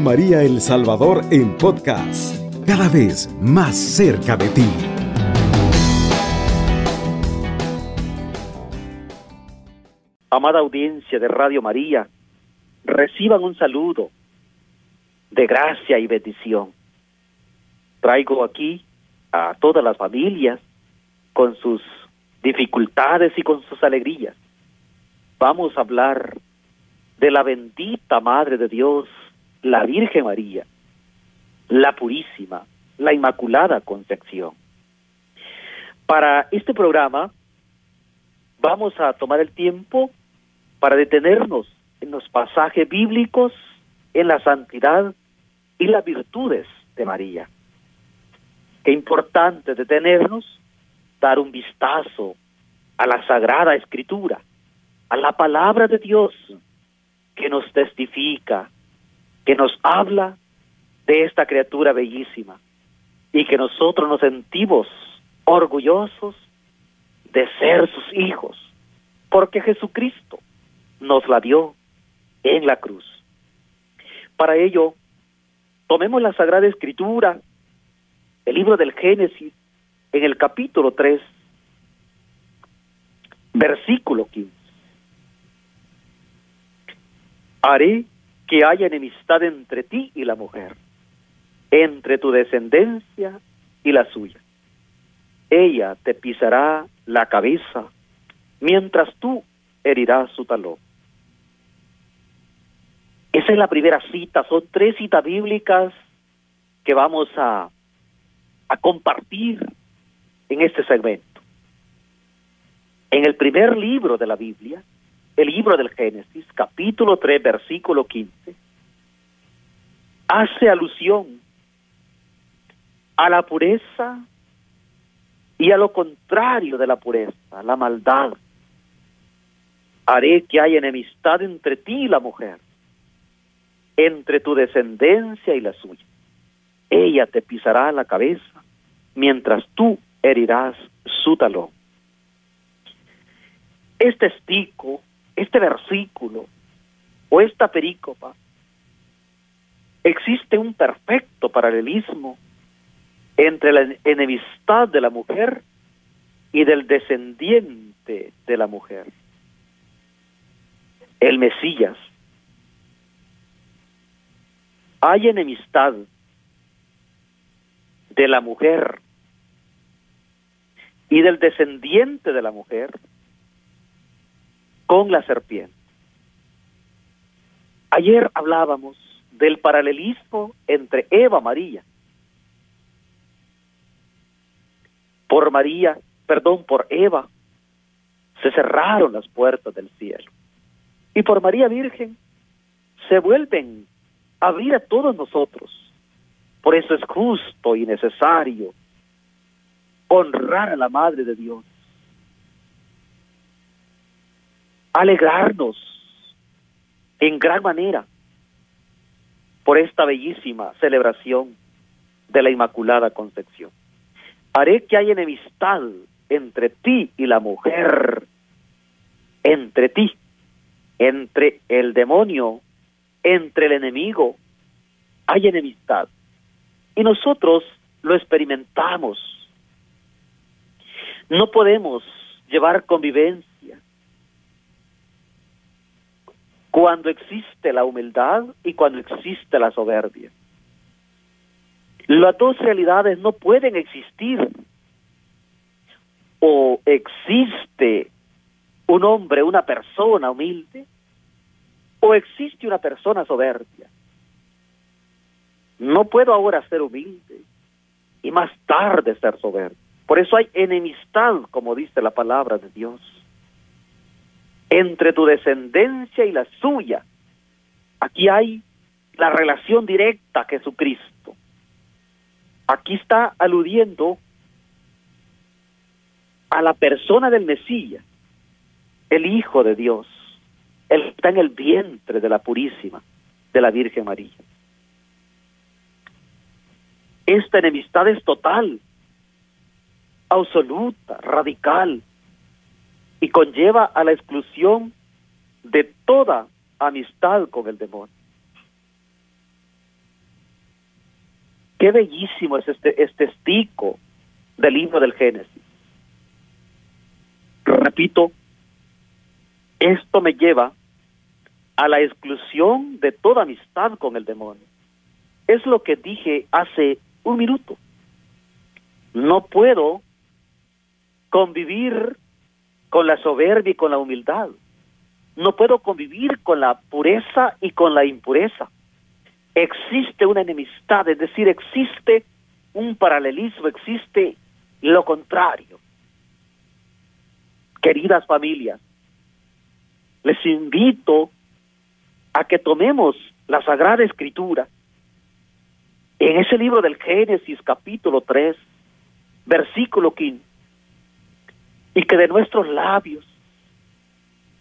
María El Salvador en podcast, cada vez más cerca de ti. Amada audiencia de Radio María, reciban un saludo de gracia y bendición. Traigo aquí a todas las familias con sus dificultades y con sus alegrías. Vamos a hablar de la bendita Madre de Dios, la Virgen María, la Purísima, la Inmaculada Concepción. Para este programa vamos a tomar el tiempo para detenernos en los pasajes bíblicos, en la santidad y las virtudes de María. Qué importante detenernos, dar un vistazo a la Sagrada Escritura, a la palabra de Dios que nos testifica, que nos habla de esta criatura bellísima y que nosotros nos sentimos orgullosos de ser sus hijos, porque Jesucristo nos la dio en la cruz. Para ello, tomemos la Sagrada Escritura, el libro del Génesis, en el capítulo 3, versículo 15. Haré que haya enemistad entre ti y la mujer, entre tu descendencia y la suya. Ella te pisará la cabeza, mientras tú herirás su talón. Esa es la primera cita, son tres citas bíblicas que vamos a, a compartir en este segmento. En el primer libro de la Biblia, el libro del Génesis, capítulo 3, versículo 15, hace alusión a la pureza y a lo contrario de la pureza, la maldad. Haré que haya enemistad entre ti y la mujer, entre tu descendencia y la suya. Ella te pisará la cabeza, mientras tú herirás su talón. Este estico, este versículo o esta perícopa, existe un perfecto paralelismo entre la enemistad de la mujer y del descendiente de la mujer. El Mesías hay enemistad de la mujer y del descendiente de la mujer con la serpiente. Ayer hablábamos del paralelismo entre Eva María. Por María, perdón, por Eva, se cerraron las puertas del cielo. Y por María Virgen se vuelven abrir a todos nosotros. Por eso es justo y necesario honrar a la Madre de Dios. Alegrarnos en gran manera por esta bellísima celebración de la Inmaculada Concepción. Haré que haya enemistad entre ti y la mujer, entre ti, entre el demonio entre el enemigo hay enemistad. Y nosotros lo experimentamos. No podemos llevar convivencia cuando existe la humildad y cuando existe la soberbia. Las dos realidades no pueden existir. O existe un hombre, una persona humilde, o existe una persona soberbia. No puedo ahora ser humilde y más tarde ser soberbio. Por eso hay enemistad, como dice la palabra de Dios, entre tu descendencia y la suya. Aquí hay la relación directa a Jesucristo. Aquí está aludiendo a la persona del Mesías, el Hijo de Dios. Él está en el vientre de la Purísima, de la Virgen María. Esta enemistad es total, absoluta, radical, y conlleva a la exclusión de toda amistad con el demonio. Qué bellísimo es este, este estico del libro del Génesis. Repito, esto me lleva a la exclusión de toda amistad con el demonio. Es lo que dije hace un minuto. No puedo convivir con la soberbia y con la humildad. No puedo convivir con la pureza y con la impureza. Existe una enemistad, es decir, existe un paralelismo, existe lo contrario. Queridas familias, les invito a que tomemos la Sagrada Escritura en ese libro del Génesis capítulo 3, versículo 15, y que de nuestros labios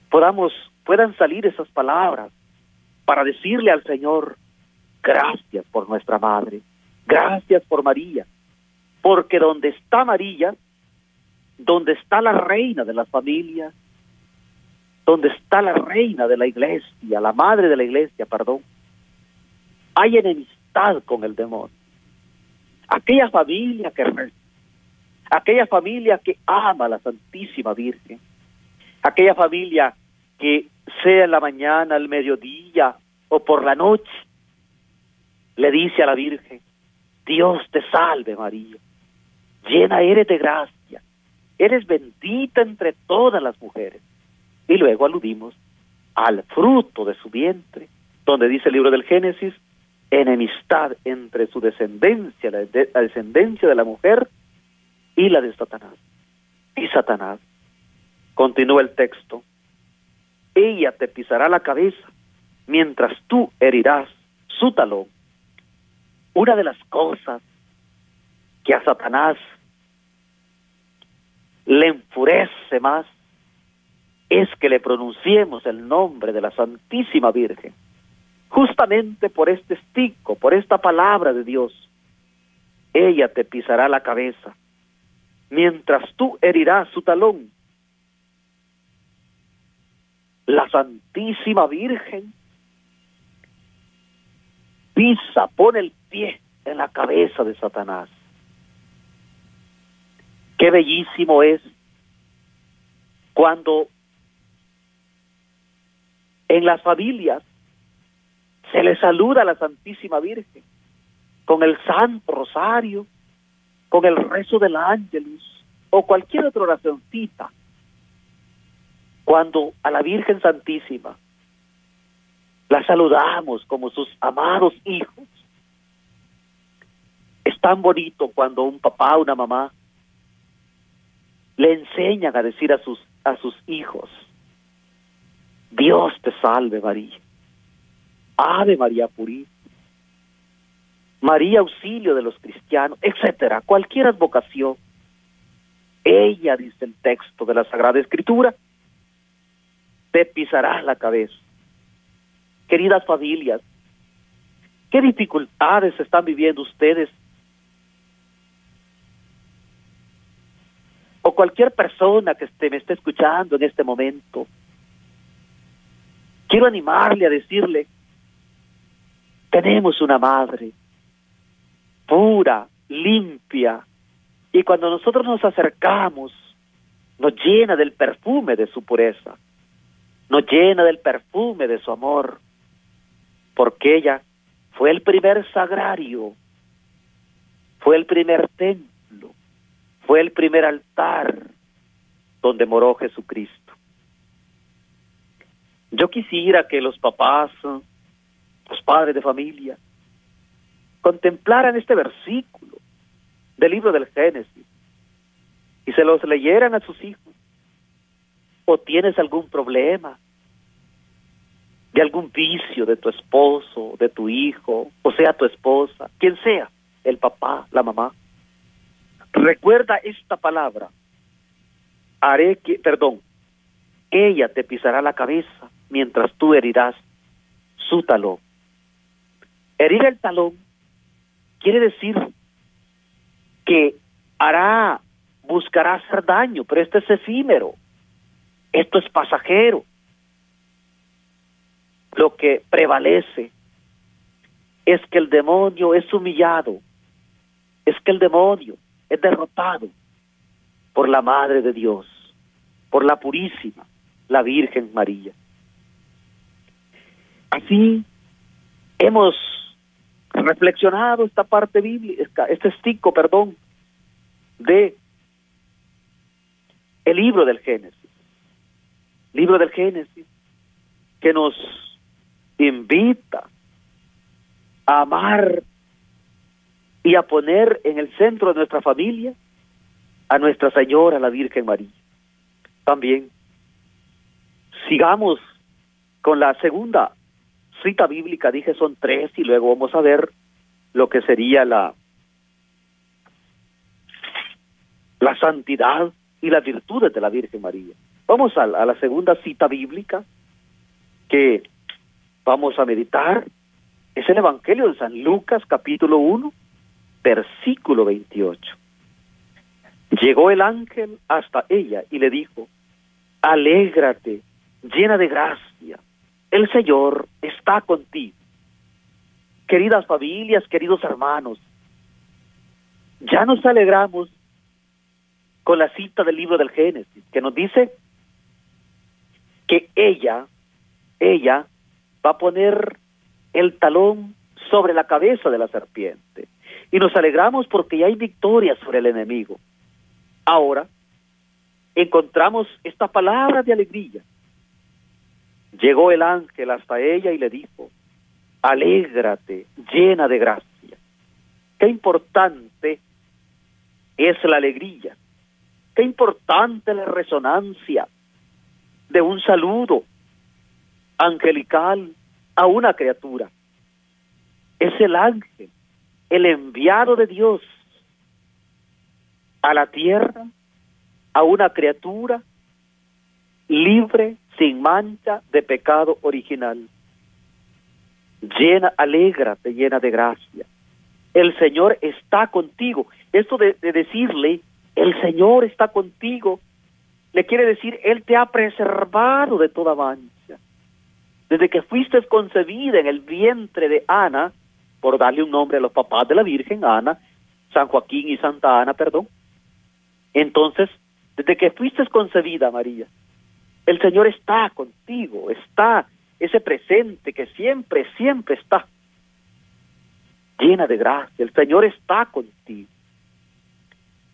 podamos puedan salir esas palabras para decirle al Señor gracias por nuestra madre, gracias por María, porque donde está María, donde está la reina de las familias, donde está la reina de la iglesia, la madre de la iglesia, perdón, hay enemistad con el demonio. Aquella familia que aquella familia que ama a la Santísima Virgen, aquella familia que sea en la mañana, al mediodía o por la noche, le dice a la Virgen, Dios te salve María, llena eres de gracia, eres bendita entre todas las mujeres. Y luego aludimos al fruto de su vientre, donde dice el libro del Génesis, enemistad entre su descendencia, la, la descendencia de la mujer y la de Satanás. Y Satanás, continúa el texto, ella te pisará la cabeza mientras tú herirás su talón. Una de las cosas que a Satanás le enfurece más es que le pronunciemos el nombre de la Santísima Virgen. Justamente por este estico, por esta palabra de Dios, ella te pisará la cabeza, mientras tú herirás su talón. La Santísima Virgen pisa, pone el pie en la cabeza de Satanás. Qué bellísimo es cuando en las familias se le saluda a la Santísima Virgen con el Santo Rosario, con el rezo del Ángelus o cualquier otra oracióncita. Cuando a la Virgen Santísima la saludamos como sus amados hijos, es tan bonito cuando un papá, una mamá, le enseñan a decir a sus, a sus hijos, Dios te salve María. Ave María Purísima. María auxilio de los cristianos, etcétera, cualquier advocación. Ella, dice el texto de la Sagrada Escritura, te pisará la cabeza. Queridas familias, ¿qué dificultades están viviendo ustedes? O cualquier persona que esté, me esté escuchando en este momento, quiero animarle a decirle, tenemos una madre pura, limpia, y cuando nosotros nos acercamos, nos llena del perfume de su pureza, nos llena del perfume de su amor, porque ella fue el primer sagrario, fue el primer templo, fue el primer altar donde moró Jesucristo. Yo quisiera que los papás, los padres de familia, contemplaran este versículo del libro del Génesis y se los leyeran a sus hijos. ¿O tienes algún problema? de algún vicio de tu esposo, de tu hijo, o sea, tu esposa, quien sea, el papá, la mamá. Recuerda esta palabra. Haré que, perdón, ella te pisará la cabeza mientras tú herirás su talón. Herir el talón quiere decir que hará, buscará hacer daño, pero esto es efímero, esto es pasajero. Lo que prevalece es que el demonio es humillado es que el demonio es derrotado por la Madre de Dios, por la Purísima, la Virgen María. Así hemos reflexionado esta parte bíblica, este estico, perdón, de el libro del Génesis. Libro del Génesis que nos invita a amar y a poner en el centro de nuestra familia a Nuestra Señora, la Virgen María. También sigamos con la segunda cita bíblica, dije son tres y luego vamos a ver lo que sería la la santidad y las virtudes de la Virgen María. Vamos a, a la segunda cita bíblica que vamos a meditar. Es el Evangelio de San Lucas capítulo 1, versículo 28. Llegó el ángel hasta ella y le dijo, alégrate, llena de gracia, el Señor está contigo. Queridas familias, queridos hermanos, ya nos alegramos con la cita del libro del Génesis, que nos dice que ella, ella va a poner el talón sobre la cabeza de la serpiente. Y nos alegramos porque ya hay victoria sobre el enemigo. Ahora encontramos esta palabra de alegría. Llegó el ángel hasta ella y le dijo, alégrate, llena de gracia. Qué importante es la alegría. Qué importante la resonancia de un saludo angelical a una criatura. Es el ángel, el enviado de Dios a la tierra, a una criatura libre, sin mancha de pecado original. Llena, alégrate, llena de gracia. El Señor está contigo. Esto de, de decirle, el Señor está contigo, le quiere decir, Él te ha preservado de toda mancha. Desde que fuiste concebida en el vientre de Ana, por darle un nombre a los papás de la Virgen, Ana, San Joaquín y Santa Ana, perdón, entonces, desde que fuiste concebida, María, el Señor está contigo, está ese presente que siempre, siempre está llena de gracia. El Señor está contigo.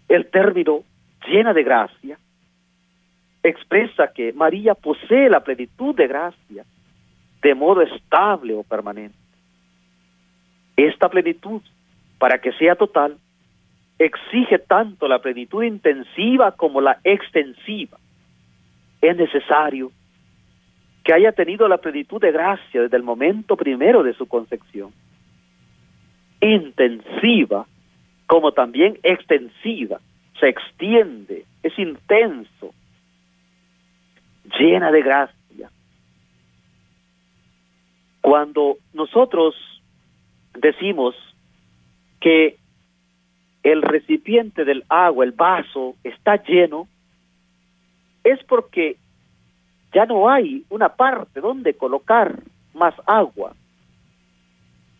El término llena de gracia expresa que María posee la plenitud de gracia de modo estable o permanente. Esta plenitud, para que sea total, exige tanto la plenitud intensiva como la extensiva. Es necesario que haya tenido la plenitud de gracia desde el momento primero de su concepción. Intensiva como también extensiva. Se extiende, es intenso, llena de gracia. Cuando nosotros decimos que el recipiente del agua, el vaso, está lleno, es porque ya no hay una parte donde colocar más agua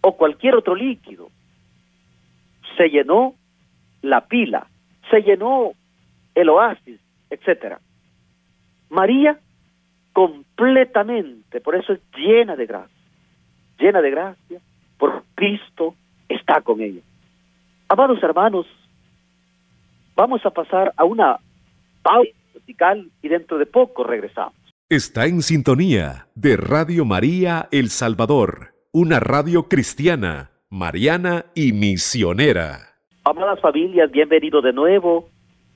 o cualquier otro líquido. Se llenó la pila, se llenó el oasis, etcétera. María completamente, por eso es llena de gracia, llena de gracia, por Cristo está con ella. Amados hermanos, vamos a pasar a una pausa musical y dentro de poco regresamos. Está en sintonía de Radio María El Salvador, una radio cristiana, mariana y misionera. Amadas familias, bienvenidos de nuevo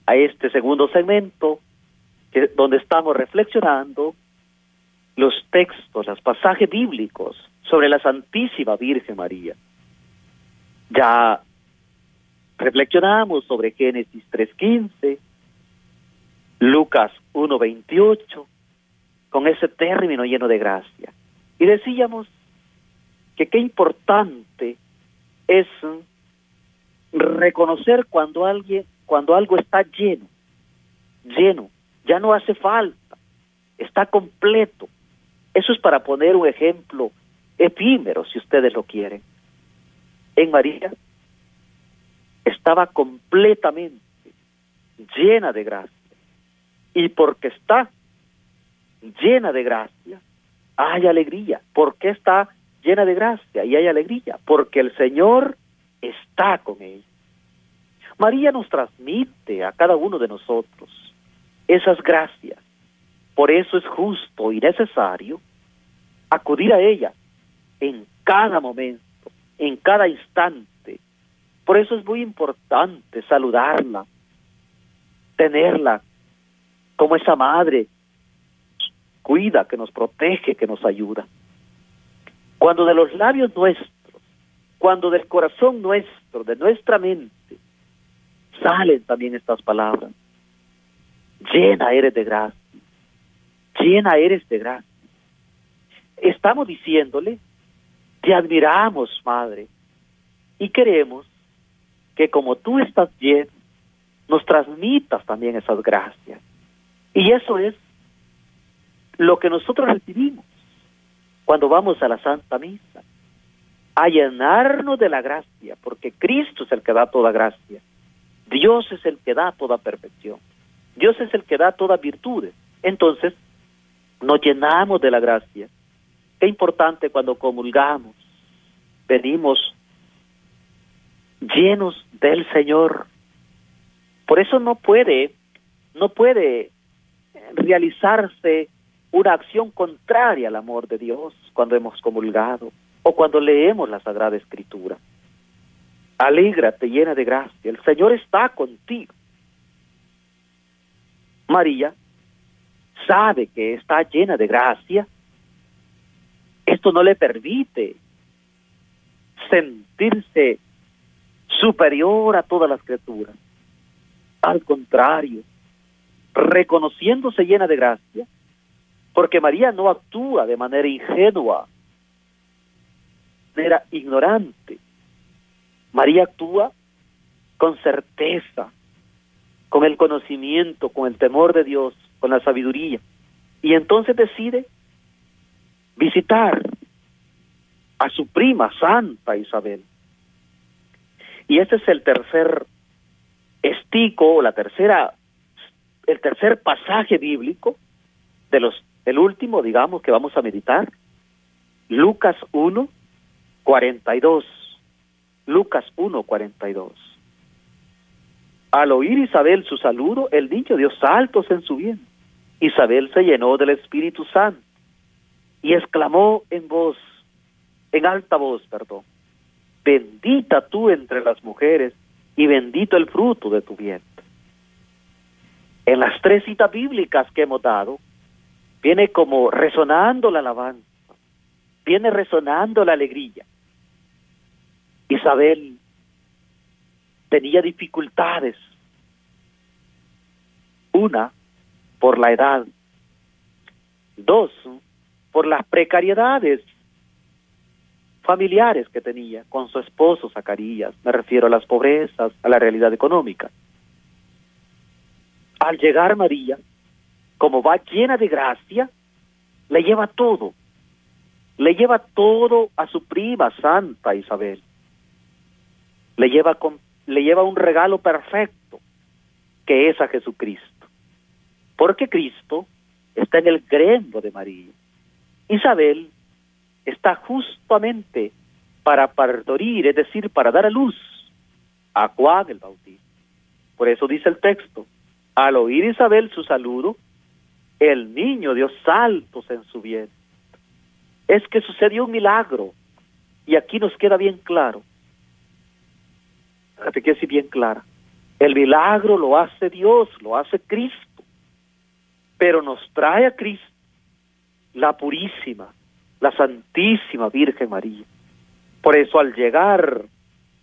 a este segundo segmento que, donde estamos reflexionando los textos, los pasajes bíblicos sobre la Santísima Virgen María. Ya reflexionamos sobre Génesis 3.15, Lucas 1.28, con ese término lleno de gracia. Y decíamos que qué importante es reconocer cuando alguien, cuando algo está lleno, lleno, ya no hace falta, está completo. Eso es para poner un ejemplo efímero, si ustedes lo quieren. En María estaba completamente llena de gracia. Y porque está llena de gracia, hay alegría. ¿Por qué está llena de gracia y hay alegría? Porque el Señor está con ella. María nos transmite a cada uno de nosotros esas gracias. Por eso es justo y necesario acudir a ella en cada momento, en cada instante. Por eso es muy importante saludarla, tenerla como esa madre cuida, que nos protege, que nos ayuda. Cuando de los labios nuestros, cuando del corazón nuestro, de nuestra mente, salen también estas palabras, llena eres de gracia, llena eres de gracia. Estamos diciéndole, te admiramos, Madre, y queremos que como tú estás lleno, nos transmitas también esas gracias. Y eso es lo que nosotros recibimos cuando vamos a la Santa Misa, a llenarnos de la gracia, porque Cristo es el que da toda gracia, Dios es el que da toda perfección, Dios es el que da toda virtud. Entonces, nos llenamos de la gracia. Qué importante cuando comulgamos, venimos llenos del Señor. Por eso no puede, no puede realizarse una acción contraria al amor de Dios cuando hemos comulgado o cuando leemos la Sagrada Escritura. Alégrate llena de gracia, el Señor está contigo. María sabe que está llena de gracia. Esto no le permite sentirse superior a todas las criaturas. Al contrario, reconociéndose llena de gracia, porque María no actúa de manera ingenua, de manera ignorante. María actúa con certeza, con el conocimiento, con el temor de Dios, con la sabiduría. Y entonces decide visitar a su prima Santa Isabel. Y este es el tercer estico, la tercera, el tercer pasaje bíblico de los el último, digamos, que vamos a meditar, Lucas 1, 42. Lucas 1, 42. Al oír Isabel su saludo, el niño dio saltos en su bien. Isabel se llenó del Espíritu Santo y exclamó en voz, en alta voz, perdón, bendita tú entre las mujeres y bendito el fruto de tu vientre. En las tres citas bíblicas que hemos dado, viene como resonando la alabanza, viene resonando la alegría. Isabel tenía dificultades. Una, por la edad. Dos, por las precariedades familiares que tenía con su esposo Zacarías. Me refiero a las pobrezas, a la realidad económica. Al llegar María, como va llena de gracia, le lleva todo. Le lleva todo a su prima Santa Isabel. Le lleva, con, le lleva un regalo perfecto, que es a Jesucristo. Porque Cristo está en el grembo de María. Isabel está justamente para pardorir, es decir, para dar a luz a Juan el Bautista. Por eso dice el texto, al oír Isabel su saludo, el niño dio saltos en su vientre. Es que sucedió un milagro. Y aquí nos queda bien claro. Fíjate que bien clara. El milagro lo hace Dios, lo hace Cristo. Pero nos trae a Cristo la purísima, la Santísima Virgen María. Por eso al llegar,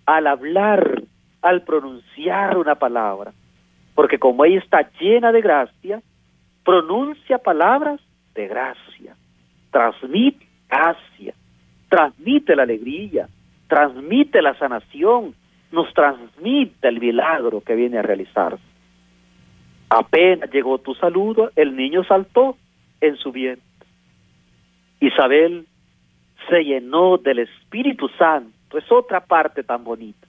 al hablar, al pronunciar una palabra, porque como ella está llena de gracia, pronuncia palabras de gracia, transmite gracia, transmite la alegría, transmite la sanación, nos transmite el milagro que viene a realizarse. Apenas llegó tu saludo, el niño saltó en su vientre. Isabel se llenó del Espíritu Santo, es otra parte tan bonita,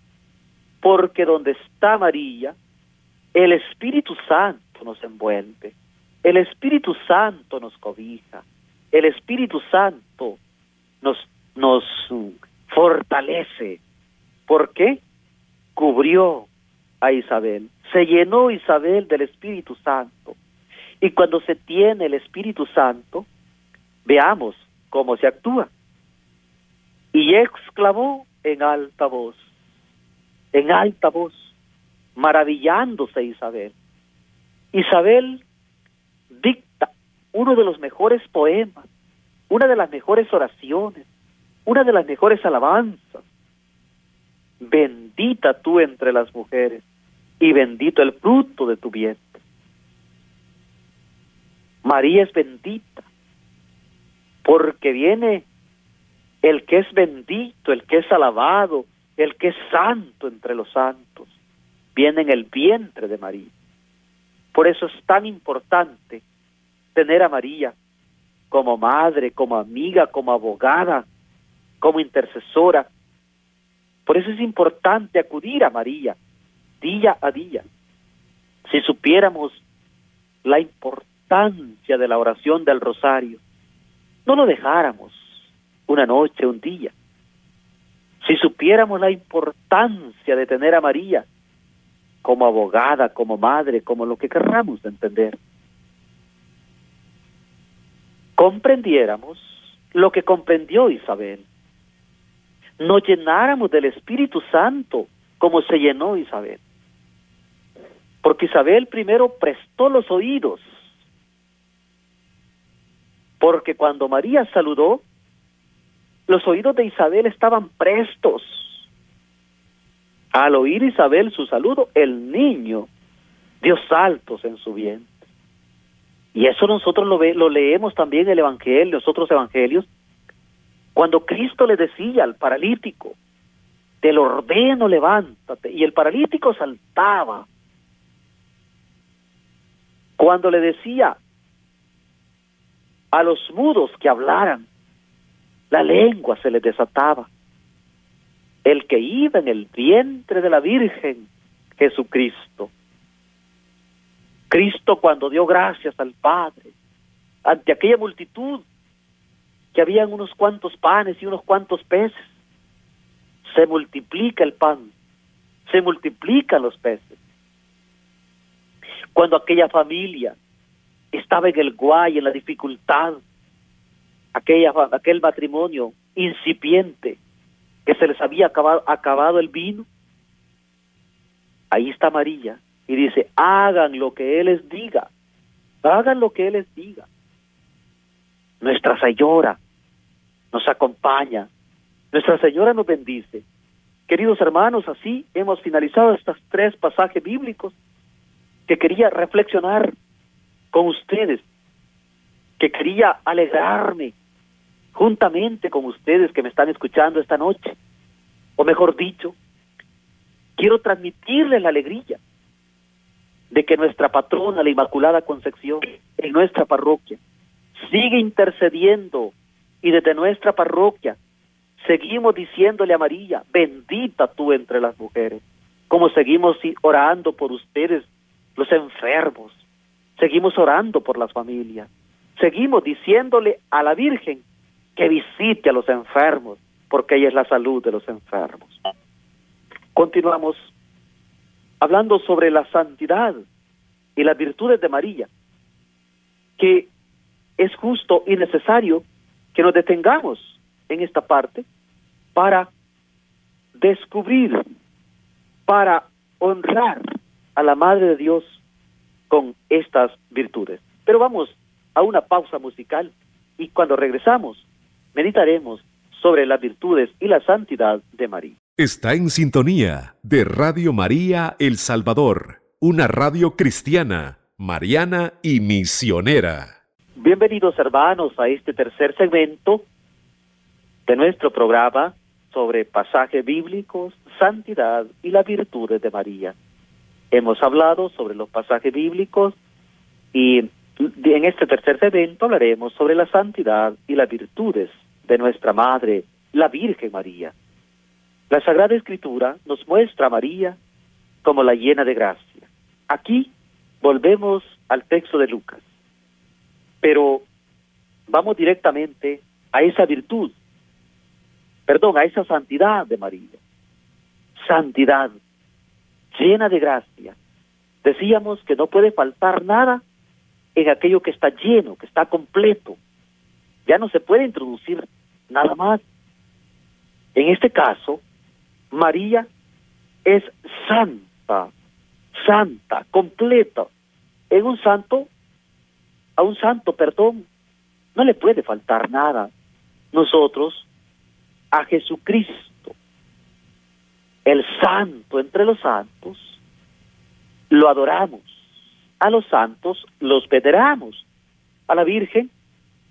porque donde está María, el Espíritu Santo nos envuelve, el Espíritu Santo nos cobija, el Espíritu Santo nos, fortalece. ¿Por qué? Cubrió a Isabel, se llenó Isabel del Espíritu Santo. Y cuando se tiene el Espíritu Santo, veamos cómo se actúa. Y exclamó en alta voz, en alta voz, maravillándose Isabel. Isabel dicta uno de los mejores poemas, una de las mejores oraciones, una de las mejores alabanzas. Bendita tú entre las mujeres y bendito el fruto de tu vientre. María es bendita porque viene el que es bendito, el que es alabado, el que es santo entre los santos, viene en el vientre de María. Por eso es tan importante tener a María como madre, como amiga, como abogada, como intercesora. Por eso es importante acudir a María día a día. Si supiéramos la importancia de la oración del rosario, no lo dejáramos una noche, un día. Si supiéramos la importancia de tener a María como abogada, como madre, como lo que querramos entender, comprendiéramos lo que comprendió Isabel, nos llenáramos del Espíritu Santo como se llenó Isabel. Porque Isabel primero prestó los oídos, porque cuando María saludó, los oídos de Isabel estaban prestos. Al oír Isabel su saludo, el niño dio saltos en su vientre. Y eso nosotros lo, lo leemos también en el Evangelio, los otros evangelios, cuando Cristo le decía al paralítico, te lo ordeno, levántate, y el paralítico saltaba. Cuando le decía a los mudos que hablaran, la lengua se le desataba. El que iba en el vientre de la Virgen, Jesucristo. Cristo cuando dio gracias al Padre, ante aquella multitud, que habían unos cuantos panes y unos cuantos peces, se multiplica el pan, se multiplican los peces. Cuando aquella familia estaba en el guay, en la dificultad, aquella, aquel matrimonio incipiente que se les había acabado, el vino, ahí está María y dice, hagan lo que Él les diga, hagan lo que Él les diga. Nuestra Señora nos acompaña, nuestra Señora nos bendice. Queridos hermanos, así hemos finalizado estos tres pasajes bíblicos que quería reflexionar con ustedes, que quería alegrarme juntamente con ustedes que me están escuchando esta noche, o mejor dicho, quiero transmitirles la alegría de que nuestra patrona, la Inmaculada Concepción, en nuestra parroquia, sigue intercediendo y desde nuestra parroquia seguimos diciéndole a María, bendita tú entre las mujeres, como seguimos orando por ustedes, los enfermos, seguimos orando por las familias, seguimos diciéndole a la Virgen que visite a los enfermos, porque ella es la salud de los enfermos. Continuamos hablando sobre la santidad y las virtudes de María, que es justo y necesario que nos detengamos en esta parte para descubrir, para honrar a la Madre de Dios con estas virtudes. Pero vamos a una pausa musical y cuando regresamos meditaremos sobre las virtudes y la santidad de María. Está en sintonía de Radio María El Salvador, una radio cristiana, mariana y misionera. Bienvenidos hermanos a este tercer segmento de nuestro programa sobre pasajes bíblicos, santidad y las virtudes de María. Hemos hablado sobre los pasajes bíblicos y en este tercer segmento hablaremos sobre la santidad y las virtudes de nuestra Madre, la Virgen María. La Sagrada Escritura nos muestra a María como la llena de gracia. Aquí volvemos al texto de Lucas, pero vamos directamente a esa virtud, perdón, a esa santidad de María. Santidad, llena de gracia. Decíamos que no puede faltar nada en aquello que está lleno, que está completo. Ya no se puede introducir nada más. En este caso, María es santa, santa, completa. En un santo, a un santo, perdón, no le puede faltar nada. Nosotros, a Jesucristo, el santo entre los santos, lo adoramos. A los santos los veneramos. A la Virgen,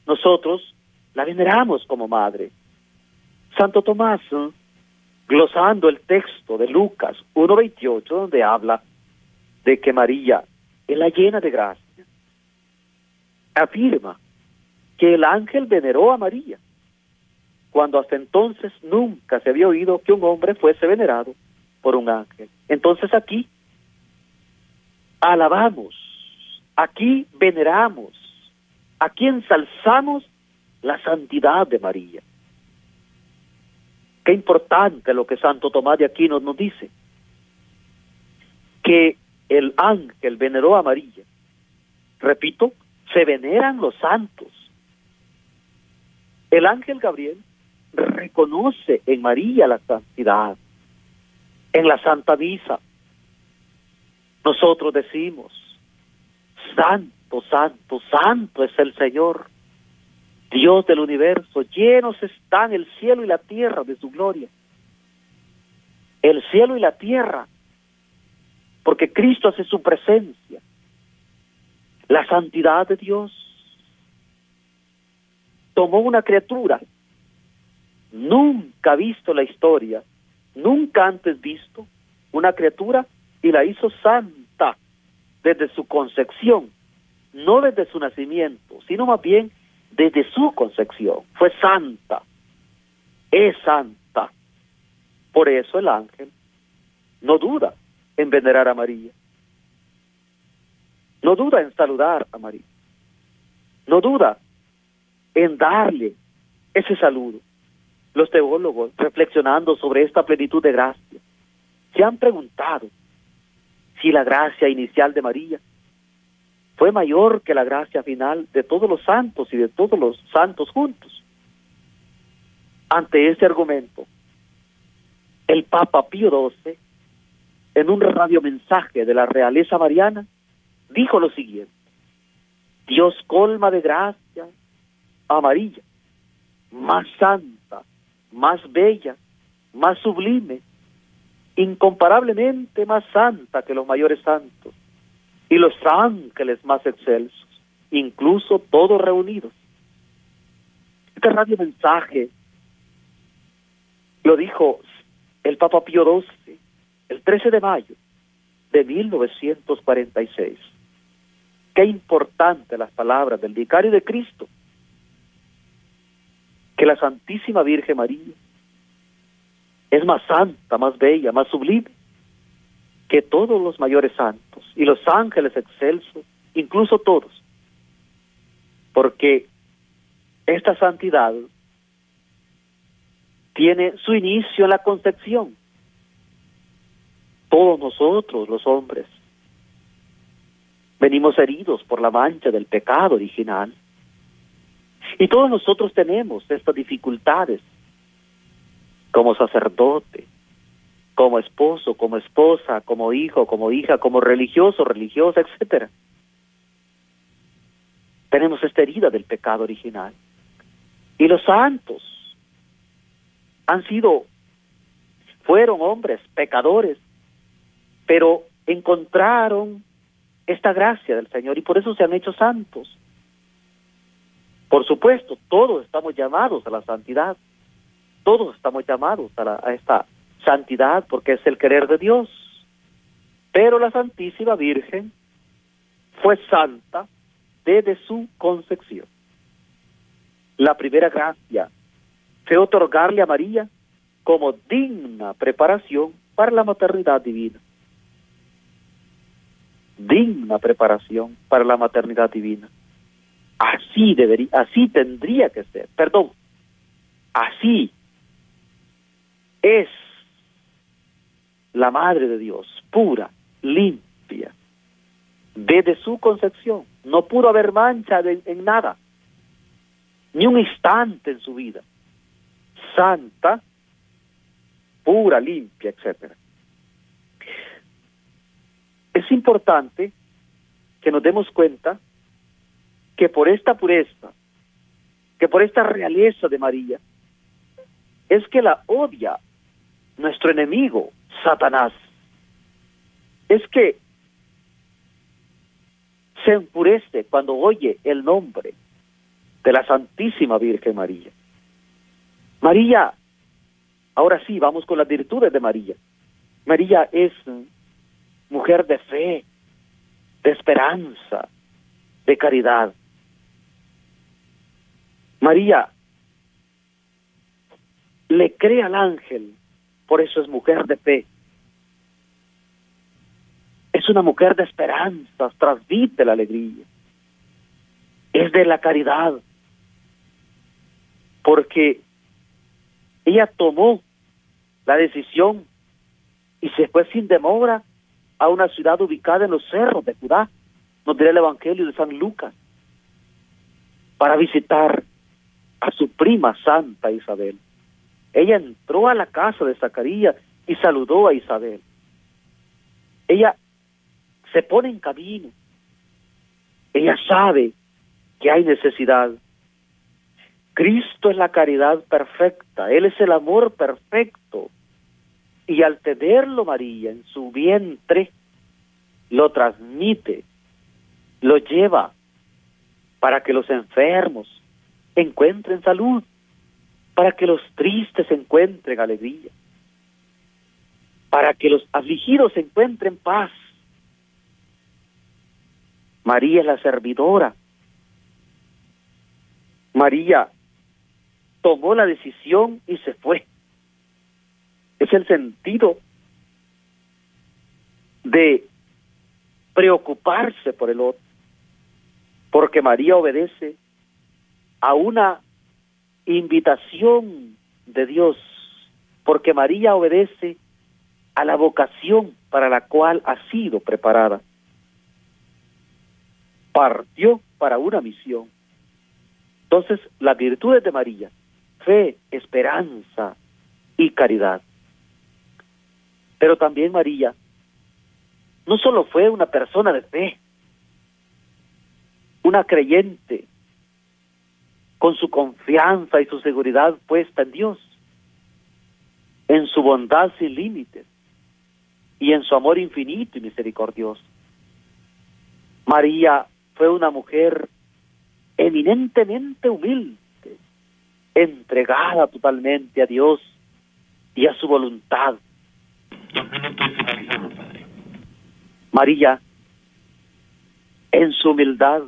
nosotros la veneramos como madre. Santo Tomás, ¿eh? glosando el texto de Lucas 1.28, donde habla de que María es la llena de gracia, afirma que el ángel veneró a María, cuando hasta entonces nunca se había oído que un hombre fuese venerado por un ángel. Entonces aquí alabamos, aquí veneramos, aquí ensalzamos la santidad de María. Qué importante lo que Santo Tomás de Aquino nos dice, que el ángel veneró a María. Repito, se veneran los santos. El ángel Gabriel reconoce en María la santidad, en la Santa Misa. Nosotros decimos, Santo, Santo, Santo es el Señor, Dios del universo, llenos están el cielo y la tierra de su gloria. El cielo y la tierra, porque Cristo hace su presencia. La santidad de Dios tomó una criatura nunca visto la historia, nunca antes visto, una criatura y la hizo santa desde su concepción, no desde su nacimiento, sino más bien desde su concepción. Fue santa, es santa. Por eso el ángel no duda en venerar a María. No duda en saludar a María. No duda en darle ese saludo. Los teólogos, reflexionando sobre esta plenitud de gracia, se han preguntado si la gracia inicial de María fue mayor que la gracia final de todos los santos y de todos los santos juntos. Ante ese argumento, el Papa Pío XII, en un radiomensaje de la realeza mariana, dijo lo siguiente, Dios colma de gracia a María, más santa, más bella, más sublime, incomparablemente más santa que los mayores santos y los ángeles más excelsos, incluso todos reunidos. Este radio mensaje lo dijo el Papa Pío XII el 13 de mayo de 1946. Qué importante las palabras del vicario de Cristo, que la Santísima Virgen María es más santa, más bella, más sublime que todos los mayores santos y los ángeles excelsos, incluso todos, porque esta santidad tiene su inicio en la concepción. Todos nosotros, los hombres, venimos heridos por la mancha del pecado original. Y todos nosotros tenemos estas dificultades como sacerdote, como esposo, como esposa, como hijo, como hija, como religioso, religiosa, etcétera. Tenemos esta herida del pecado original. Y los santos han sido, fueron hombres pecadores, pero encontraron esta gracia del Señor y por eso se han hecho santos. Por supuesto, todos estamos llamados a la santidad, todos estamos llamados a, a esta santidad porque es el querer de Dios. Pero la Santísima Virgen fue santa desde su concepción. La primera gracia fue otorgarle a María como digna preparación para la maternidad divina. Digna preparación para la maternidad divina. Así debería, así tendría que ser. Perdón. Así es la Madre de Dios, pura, limpia, desde su concepción. No pudo haber mancha en nada, ni un instante en su vida. Santa, pura, limpia, etcétera. Es importante que nos demos cuenta que por esta pureza, que por esta realeza de María, es que la odia nuestro enemigo, Satanás. Es que se enfurece cuando oye el nombre de la Santísima Virgen María. María, ahora sí, vamos con las virtudes de María. María es mujer de fe, de esperanza, de caridad. María le cree al ángel, por eso es mujer de fe. Es una mujer de esperanzas, transmite la alegría. Es de la caridad, porque ella tomó la decisión y se fue sin demora a una ciudad ubicada en los cerros de Judá, nos dirá el Evangelio de San Lucas, para visitar a su prima Santa Isabel. Ella entró a la casa de Zacarías y saludó a Isabel. Ella se pone en camino. Ella sabe que hay necesidad. Cristo es la caridad perfecta, Él es el amor perfecto. Y al tenerlo María en su vientre, lo transmite, lo lleva para que los enfermos encuentren salud, para que los tristes encuentren alegría, para que los afligidos encuentren paz. María es la servidora. María tomó la decisión y se fue. Es el sentido de preocuparse por el otro, porque María obedece a una invitación de Dios, porque María obedece a la vocación para la cual ha sido preparada. Partió para una misión. Entonces, las virtudes de María fe, esperanza y caridad. Pero también María no solo fue una persona de fe, una creyente con su confianza y su seguridad puesta en Dios, en su bondad sin límites y en su amor infinito y misericordioso. María fue una mujer eminentemente humilde, entregada totalmente a Dios y a su voluntad. María, en su humildad,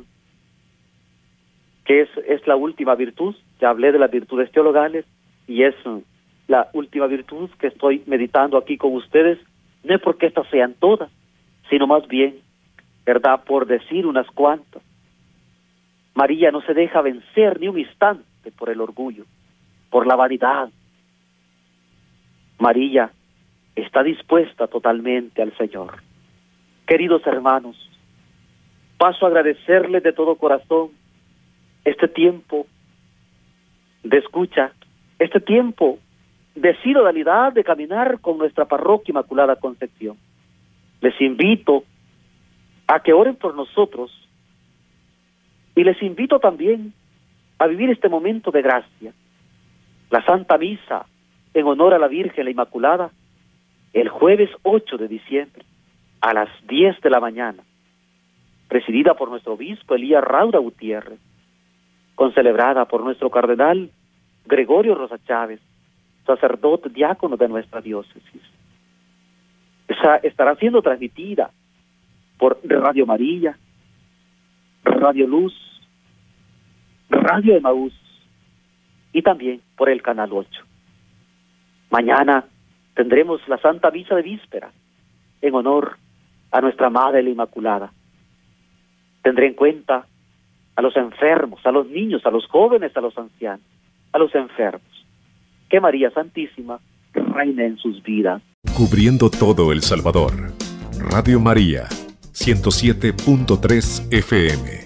que es, es la última virtud, ya hablé de las virtudes teologales, y es la última virtud que estoy meditando aquí con ustedes, no es porque estas sean todas, sino más bien, ¿verdad?, por decir unas cuantas. María no se deja vencer ni un instante por el orgullo, por la vanidad. María está dispuesta totalmente al Señor. Queridos hermanos, paso a agradecerles de todo corazón este tiempo de escucha, este tiempo de sinodalidad, de caminar con nuestra parroquia Inmaculada Concepción. Les invito a que oren por nosotros y les invito también a vivir este momento de gracia. La Santa Misa en honor a la Virgen la Inmaculada el jueves 8 de diciembre a las 10 de la mañana, presidida por nuestro obispo Elías Raura Gutiérrez, concelebrada por nuestro cardenal Gregorio Rosa Chávez, sacerdote diácono de nuestra diócesis. Estará siendo transmitida por Radio María, Radio Luz, Radio Emaús y también por el Canal 8. Mañana tendremos la Santa Misa de Víspera en honor a nuestra Madre la Inmaculada. Tendré en cuenta a los enfermos, a los niños, a los jóvenes, a los ancianos, a los enfermos. Que María Santísima reine en sus vidas. Cubriendo todo El Salvador. Radio María, 107.3 FM.